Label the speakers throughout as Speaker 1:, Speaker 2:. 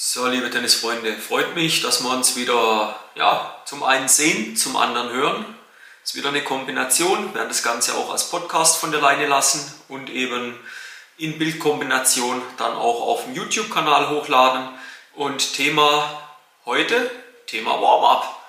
Speaker 1: So, liebe Tennisfreunde, freut mich, dass wir uns wieder ja, zum einen sehen, zum anderen hören. Es ist wieder eine Kombination, wir werden das Ganze auch als Podcast von der Leine lassen und eben in Bildkombination dann auch auf dem YouTube-Kanal hochladen. Und Thema heute, Thema Warm-up.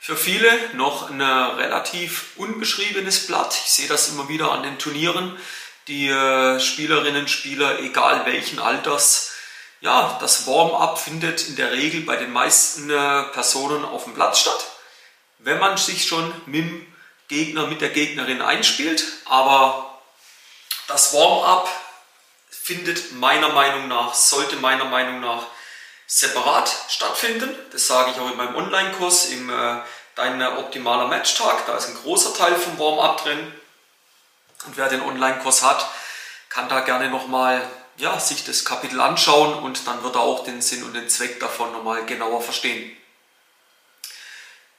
Speaker 1: Für viele noch ein relativ unbeschriebenes Blatt. Ich sehe das immer wieder an den Turnieren. Die äh, Spielerinnen und Spieler, egal welchen Alters, ja, das Warm-up findet in der Regel bei den meisten äh, Personen auf dem Platz statt. Wenn man sich schon mit dem Gegner, mit der Gegnerin einspielt, aber das Warm-up findet meiner Meinung nach, sollte meiner Meinung nach separat stattfinden. Das sage ich auch in meinem Online-Kurs im äh, Dein optimaler Matchtag. Da ist ein großer Teil vom Warm-up drin. Und wer den Online-Kurs hat, kann da gerne nochmal ja, sich das Kapitel anschauen und dann wird er auch den Sinn und den Zweck davon nochmal genauer verstehen.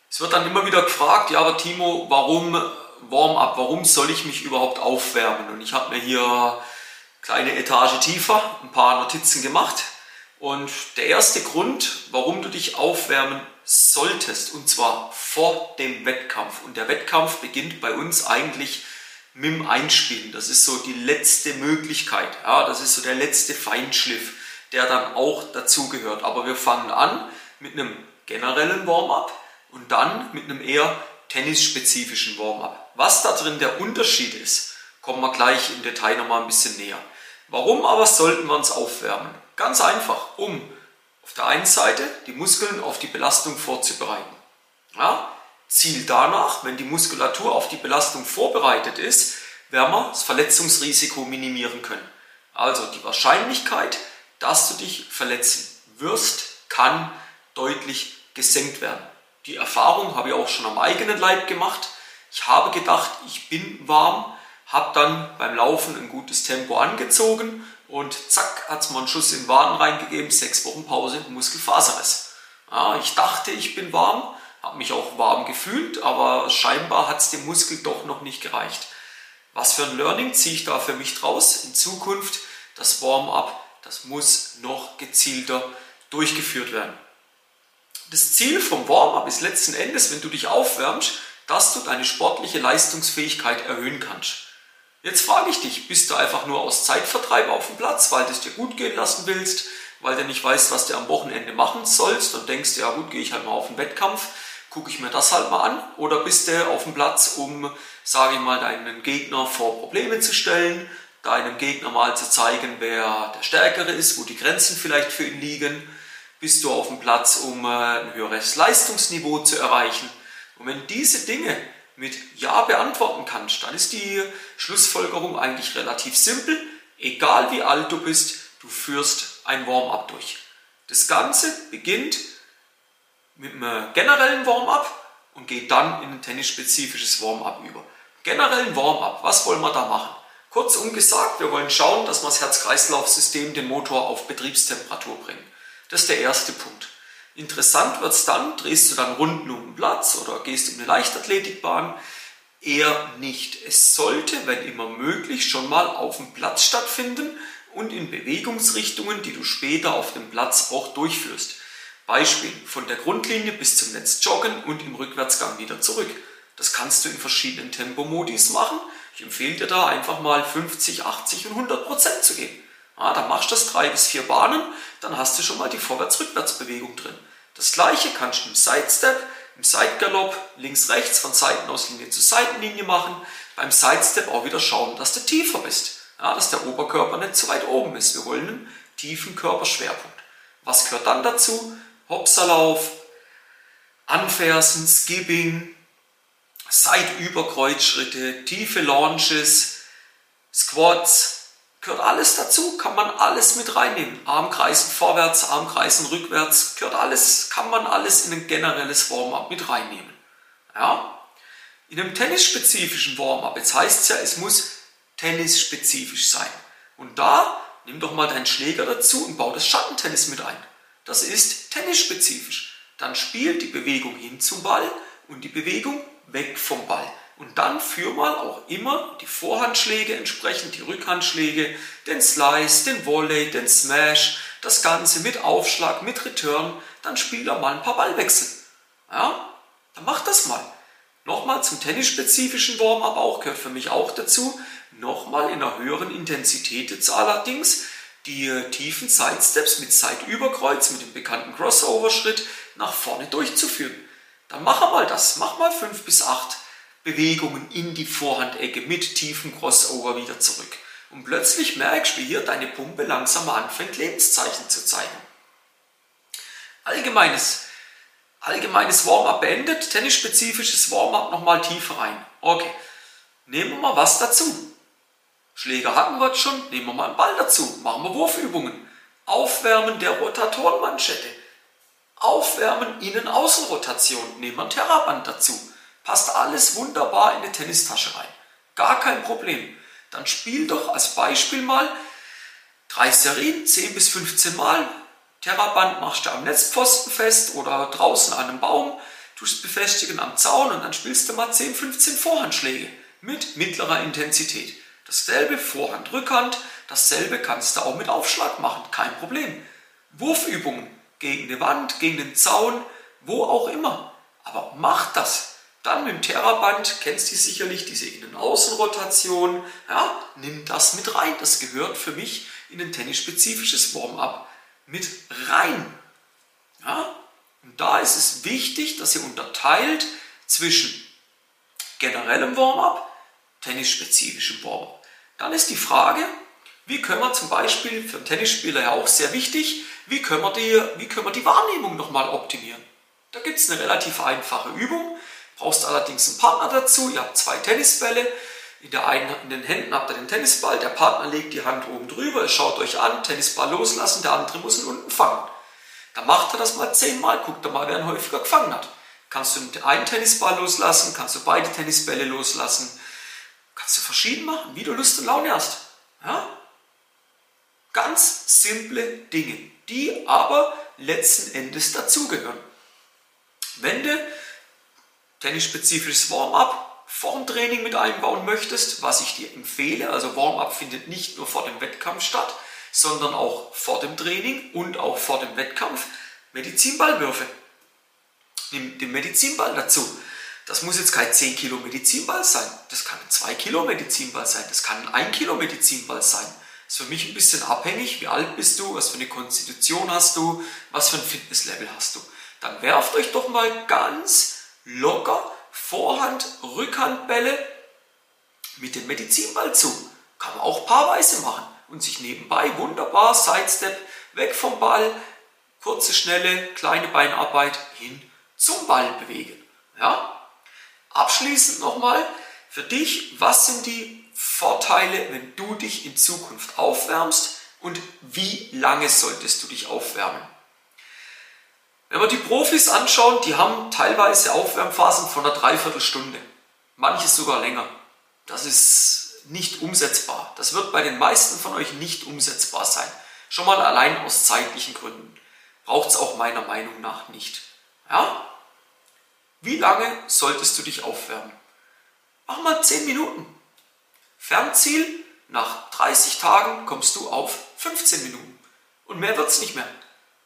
Speaker 1: Es wird dann immer wieder gefragt, ja, aber Timo, warum Warm-up, warum soll ich mich überhaupt aufwärmen? Und ich habe mir hier kleine Etage tiefer ein paar Notizen gemacht. Und der erste Grund, warum du dich aufwärmen solltest, und zwar vor dem Wettkampf. Und der Wettkampf beginnt bei uns eigentlich mit dem Einspielen. Das ist so die letzte Möglichkeit. Ja, das ist so der letzte Feinschliff, der dann auch dazugehört. Aber wir fangen an mit einem generellen Warm-up und dann mit einem eher tennisspezifischen Warm-up. Was da drin der Unterschied ist, kommen wir gleich im Detail nochmal ein bisschen näher. Warum aber sollten wir uns aufwärmen? Ganz einfach, um auf der einen Seite die Muskeln auf die Belastung vorzubereiten. Ja, Ziel danach, wenn die Muskulatur auf die Belastung vorbereitet ist, werden wir das Verletzungsrisiko minimieren können. Also die Wahrscheinlichkeit, dass du dich verletzen wirst, kann deutlich gesenkt werden. Die Erfahrung habe ich auch schon am eigenen Leib gemacht. Ich habe gedacht, ich bin warm, habe dann beim Laufen ein gutes Tempo angezogen und zack, hat es mir einen Schuss in den Waden reingegeben, sechs Wochen Pause, Muskelfaserriss. Ja, ich dachte, ich bin warm, habe mich auch warm gefühlt, aber scheinbar hat es dem Muskel doch noch nicht gereicht. Was für ein Learning ziehe ich da für mich draus? In Zukunft das Warm-up, das muss noch gezielter durchgeführt werden. Das Ziel vom Warm-up ist letzten Endes, wenn du dich aufwärmst, dass du deine sportliche Leistungsfähigkeit erhöhen kannst. Jetzt frage ich dich, bist du einfach nur aus Zeitvertreib auf dem Platz, weil du es dir gut gehen lassen willst, weil du nicht weißt, was du am Wochenende machen sollst und denkst, ja gut, gehe ich halt mal auf den Wettkampf, gucke ich mir das halt mal an? Oder bist du auf dem Platz, um, sage ich mal, deinen Gegner vor Probleme zu stellen, deinem Gegner mal zu zeigen, wer der Stärkere ist, wo die Grenzen vielleicht für ihn liegen? Bist du auf dem Platz, um äh, ein höheres Leistungsniveau zu erreichen? Und wenn diese Dinge mit Ja beantworten kannst, dann ist die Schlussfolgerung eigentlich relativ simpel. Egal wie alt du bist, du führst ein Warm-up durch. Das Ganze beginnt mit einem generellen Warm-up und geht dann in ein tennisspezifisches Warm-up über. Generellen Warm-up, was wollen wir da machen? Kurzum gesagt, wir wollen schauen, dass wir das Herz-Kreislauf-System, den Motor auf Betriebstemperatur bringen. Das ist der erste Punkt. Interessant wird es dann, drehst du dann rund um den Platz oder gehst in eine Leichtathletikbahn? Eher nicht. Es sollte, wenn immer möglich, schon mal auf dem Platz stattfinden und in Bewegungsrichtungen, die du später auf dem Platz auch durchführst. Beispiel von der Grundlinie bis zum Netz joggen und im Rückwärtsgang wieder zurück. Das kannst du in verschiedenen Tempomodis machen. Ich empfehle dir da einfach mal 50, 80 und 100 Prozent zu gehen. Ja, dann machst du das drei bis vier Bahnen, dann hast du schon mal die Vorwärts-Rückwärts-Bewegung drin. Das gleiche kannst du im Sidestep, im Sidegalopp, links-rechts von Seitenauslinie zu Seitenlinie machen. Beim Sidestep auch wieder schauen, dass du tiefer bist. Ja, dass der Oberkörper nicht zu weit oben ist. Wir wollen einen tiefen Körperschwerpunkt. Was gehört dann dazu? Hopserlauf, Anfersen, Skipping, Seitüberkreuzschritte, tiefe Launches, Squats, gehört alles dazu, kann man alles mit reinnehmen. Armkreisen vorwärts, Armkreisen rückwärts, gehört alles, kann man alles in ein generelles Warm-up mit reinnehmen. Ja? In einem tennisspezifischen Warm-up, jetzt heißt es ja, es muss tennisspezifisch sein. Und da nimm doch mal deinen Schläger dazu und bau das Schattentennis mit ein. Das ist tennisspezifisch. Dann spielt die Bewegung hin zum Ball und die Bewegung weg vom Ball. Und dann führ mal auch immer die Vorhandschläge entsprechend, die Rückhandschläge, den Slice, den Volley, den Smash, das Ganze mit Aufschlag, mit Return, dann spielt er mal ein paar Ballwechsel. Ja, dann macht das mal. Nochmal zum tennisspezifischen Warm-up auch, gehört für mich auch dazu. Nochmal in einer höheren Intensität jetzt allerdings die tiefen Sidesteps mit Seitüberkreuz, mit dem bekannten Crossover-Schritt nach vorne durchzuführen. Dann mach mal das, mach mal fünf bis acht Bewegungen in die Vorhandecke mit tiefem Crossover wieder zurück. Und plötzlich merkst du, wie hier deine Pumpe langsam anfängt, Lebenszeichen zu zeigen. Allgemeines, allgemeines Warm-up beendet, tennisspezifisches Warm-up nochmal tiefer rein. Okay, nehmen wir mal was dazu. Schläger hatten wir schon, nehmen wir mal einen Ball dazu, machen wir Wurfübungen. Aufwärmen der Rotatorenmanschette. Aufwärmen Innen-Außen-Rotation, nehmen wir ein Terraband dazu passt alles wunderbar in die Tennistasche rein. Gar kein Problem. Dann spiel doch als Beispiel mal drei Serien, 10 bis 15 Mal. Terraband machst du am Netzpfosten fest oder draußen an einem Baum, tust befestigen am Zaun und dann spielst du mal 10, 15 Vorhandschläge mit mittlerer Intensität. Dasselbe Vorhand, Rückhand, dasselbe kannst du auch mit Aufschlag machen, kein Problem. Wurfübungen gegen eine Wand, gegen den Zaun, wo auch immer. Aber mach das. Dann mit dem Terraband, kennst du sicherlich, diese Innen-Außen-Rotation. Ja, nimm das mit rein. Das gehört für mich in ein tennisspezifisches Warm-up mit rein. Ja, und da ist es wichtig, dass ihr unterteilt zwischen generellem Warm-up, tennisspezifischem Warm-up. Dann ist die Frage, wie können wir zum Beispiel für einen Tennisspieler ja auch sehr wichtig, wie können wir die, wie können wir die Wahrnehmung nochmal optimieren? Da gibt es eine relativ einfache Übung. Brauchst allerdings einen Partner dazu. Ihr habt zwei Tennisbälle. In, der einen, in den Händen habt ihr den Tennisball. Der Partner legt die Hand oben drüber. Ihr schaut euch an. Tennisball loslassen. Der andere muss ihn unten fangen. Dann macht er das mal zehnmal. Guckt er mal, wer ihn häufiger gefangen hat. Kannst du einen Tennisball loslassen. Kannst du beide Tennisbälle loslassen. Kannst du verschieden machen, wie du Lust und Laune hast. Ja? Ganz simple Dinge, die aber letzten Endes dazugehören. Wenn du tennisspezifisches Warm-up vorm Training mit einbauen möchtest, was ich dir empfehle, also Warm-up findet nicht nur vor dem Wettkampf statt, sondern auch vor dem Training und auch vor dem Wettkampf, Medizinballwürfe. Nimm den Medizinball dazu. Das muss jetzt kein 10 Kilo Medizinball sein. Das kann ein 2 Kilo Medizinball sein. Das kann ein 1 Kilo Medizinball sein. Das ist für mich ein bisschen abhängig. Wie alt bist du? Was für eine Konstitution hast du? Was für ein Fitnesslevel hast du? Dann werft euch doch mal ganz locker Vorhand, Rückhandbälle mit dem Medizinball zu. Kann man auch paarweise machen und sich nebenbei wunderbar Sidestep weg vom Ball, kurze, schnelle, kleine Beinarbeit hin zum Ball bewegen. Ja? Abschließend nochmal für dich, was sind die Vorteile, wenn du dich in Zukunft aufwärmst und wie lange solltest du dich aufwärmen? Wenn wir die Profis anschauen, die haben teilweise Aufwärmphasen von einer Dreiviertelstunde, manches sogar länger. Das ist nicht umsetzbar. Das wird bei den meisten von euch nicht umsetzbar sein. Schon mal allein aus zeitlichen Gründen. Braucht es auch meiner Meinung nach nicht. Ja? Wie lange solltest du dich aufwärmen? Mach mal 10 Minuten. Fernziel, nach 30 Tagen kommst du auf 15 Minuten. Und mehr wird es nicht mehr.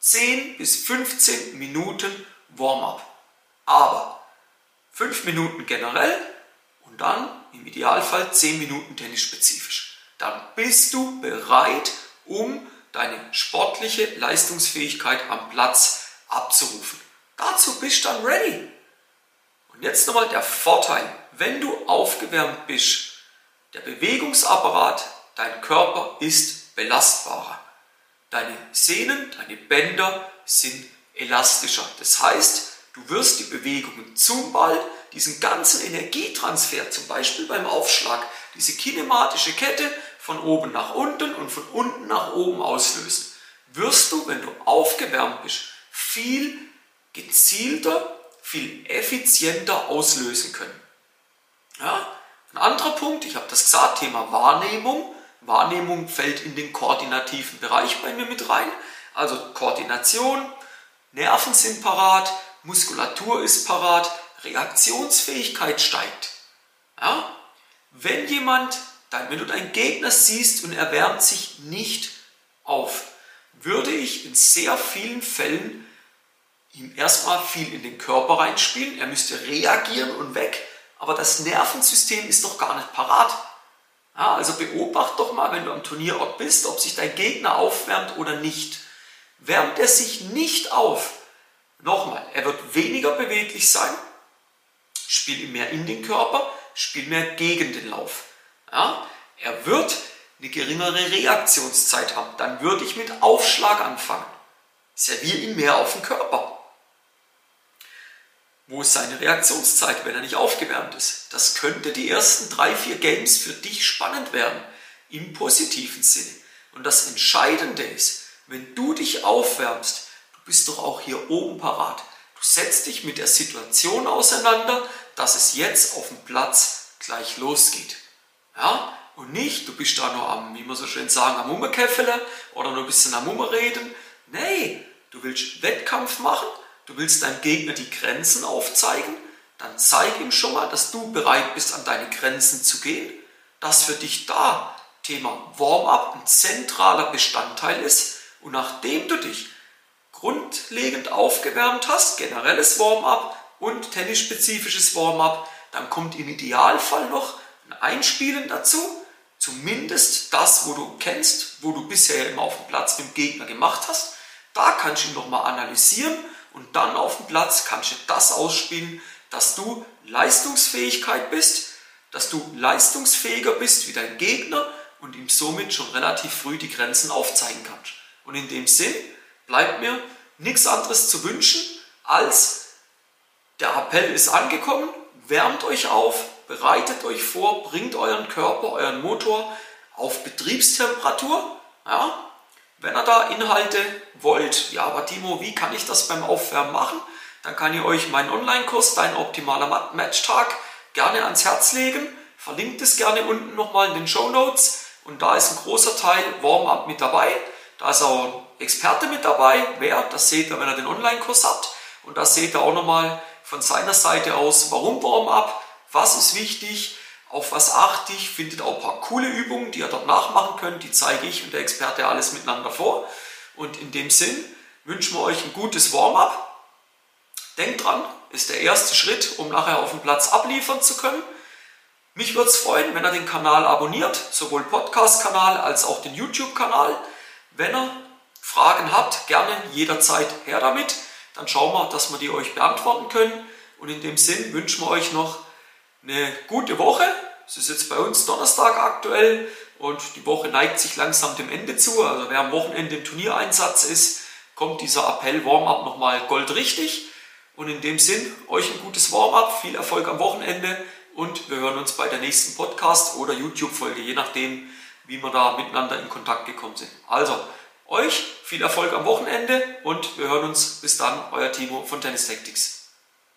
Speaker 1: 10 bis 15 Minuten Warm-up. Aber 5 Minuten generell und dann im Idealfall 10 Minuten tennisspezifisch. Dann bist du bereit, um deine sportliche Leistungsfähigkeit am Platz abzurufen. Dazu bist du dann ready. Jetzt nochmal der Vorteil, wenn du aufgewärmt bist, der Bewegungsapparat, dein Körper ist belastbarer. Deine Sehnen, deine Bänder sind elastischer. Das heißt, du wirst die Bewegungen zum Ball, diesen ganzen Energietransfer, zum Beispiel beim Aufschlag, diese kinematische Kette von oben nach unten und von unten nach oben auslösen. Wirst du, wenn du aufgewärmt bist, viel gezielter, viel effizienter auslösen können. Ja? Ein anderer Punkt, ich habe das gesagt, Thema Wahrnehmung. Wahrnehmung fällt in den koordinativen Bereich bei mir mit rein. Also Koordination, Nerven sind parat, Muskulatur ist parat, Reaktionsfähigkeit steigt. Ja? Wenn jemand, wenn du deinen Gegner siehst und er wärmt sich nicht auf, würde ich in sehr vielen Fällen ihm erstmal viel in den Körper reinspielen. Er müsste reagieren und weg, aber das Nervensystem ist doch gar nicht parat. Ja, also beobacht doch mal, wenn du am Turnierort bist, ob sich dein Gegner aufwärmt oder nicht. Wärmt er sich nicht auf, nochmal, er wird weniger beweglich sein, spiel ihm mehr in den Körper, spiel mehr gegen den Lauf. Ja, er wird eine geringere Reaktionszeit haben. Dann würde ich mit Aufschlag anfangen. Serviere ihm mehr auf den Körper. Wo ist seine Reaktionszeit, wenn er nicht aufgewärmt ist? Das könnte die ersten drei, vier Games für dich spannend werden, im positiven Sinne. Und das Entscheidende ist, wenn du dich aufwärmst, du bist doch auch hier oben parat. Du setzt dich mit der Situation auseinander, dass es jetzt auf dem Platz gleich losgeht. Ja? Und nicht, du bist da nur am, wie man so schön sagen, am Mummerkäffele oder nur ein bisschen am Mummerreden. Nee, du willst Wettkampf machen, du willst deinem Gegner die Grenzen aufzeigen, dann zeig ihm schon mal, dass du bereit bist, an deine Grenzen zu gehen, dass für dich da. Thema Warm-up ein zentraler Bestandteil ist. Und nachdem du dich grundlegend aufgewärmt hast, generelles Warm-up und tennisspezifisches Warm-up, dann kommt im Idealfall noch ein Einspielen dazu. Zumindest das, wo du kennst, wo du bisher immer auf dem Platz mit dem Gegner gemacht hast, da kannst du ihn nochmal analysieren und dann auf dem Platz kannst du das ausspielen, dass du Leistungsfähigkeit bist, dass du leistungsfähiger bist wie dein Gegner und ihm somit schon relativ früh die Grenzen aufzeigen kannst. Und in dem Sinn bleibt mir nichts anderes zu wünschen, als der Appell ist angekommen, wärmt euch auf, bereitet euch vor, bringt euren Körper, euren Motor auf Betriebstemperatur. Ja? Wenn ihr da Inhalte wollt, ja, aber Timo, wie kann ich das beim Aufwärmen machen? Dann kann ich euch meinen Online-Kurs, dein optimaler Matchtag, gerne ans Herz legen. Verlinkt es gerne unten nochmal in den Show Notes. Und da ist ein großer Teil Warm-up mit dabei. Da ist auch ein Experte mit dabei. Wer? Das seht ihr, wenn ihr den Online-Kurs habt. Und da seht ihr auch nochmal von seiner Seite aus, warum Warm-up, was ist wichtig, auf was achte ich, findet auch ein paar coole Übungen, die ihr dort nachmachen könnt, die zeige ich und der Experte alles miteinander vor. Und in dem Sinn wünschen wir euch ein gutes Warm-up. Denkt dran, ist der erste Schritt, um nachher auf dem Platz abliefern zu können. Mich würde es freuen, wenn ihr den Kanal abonniert, sowohl Podcast-Kanal als auch den YouTube-Kanal. Wenn ihr Fragen habt, gerne jederzeit her damit. Dann schauen wir, dass wir die euch beantworten können. Und in dem Sinn wünschen wir euch noch eine gute Woche. Es ist jetzt bei uns Donnerstag aktuell und die Woche neigt sich langsam dem Ende zu. Also wer am Wochenende im Turniereinsatz ist, kommt dieser Appell Warm-up nochmal goldrichtig. Und in dem Sinn, euch ein gutes Warm-up, viel Erfolg am Wochenende und wir hören uns bei der nächsten Podcast- oder YouTube-Folge, je nachdem, wie wir da miteinander in Kontakt gekommen sind. Also, euch viel Erfolg am Wochenende und wir hören uns bis dann, euer Timo von Tennis Tactics.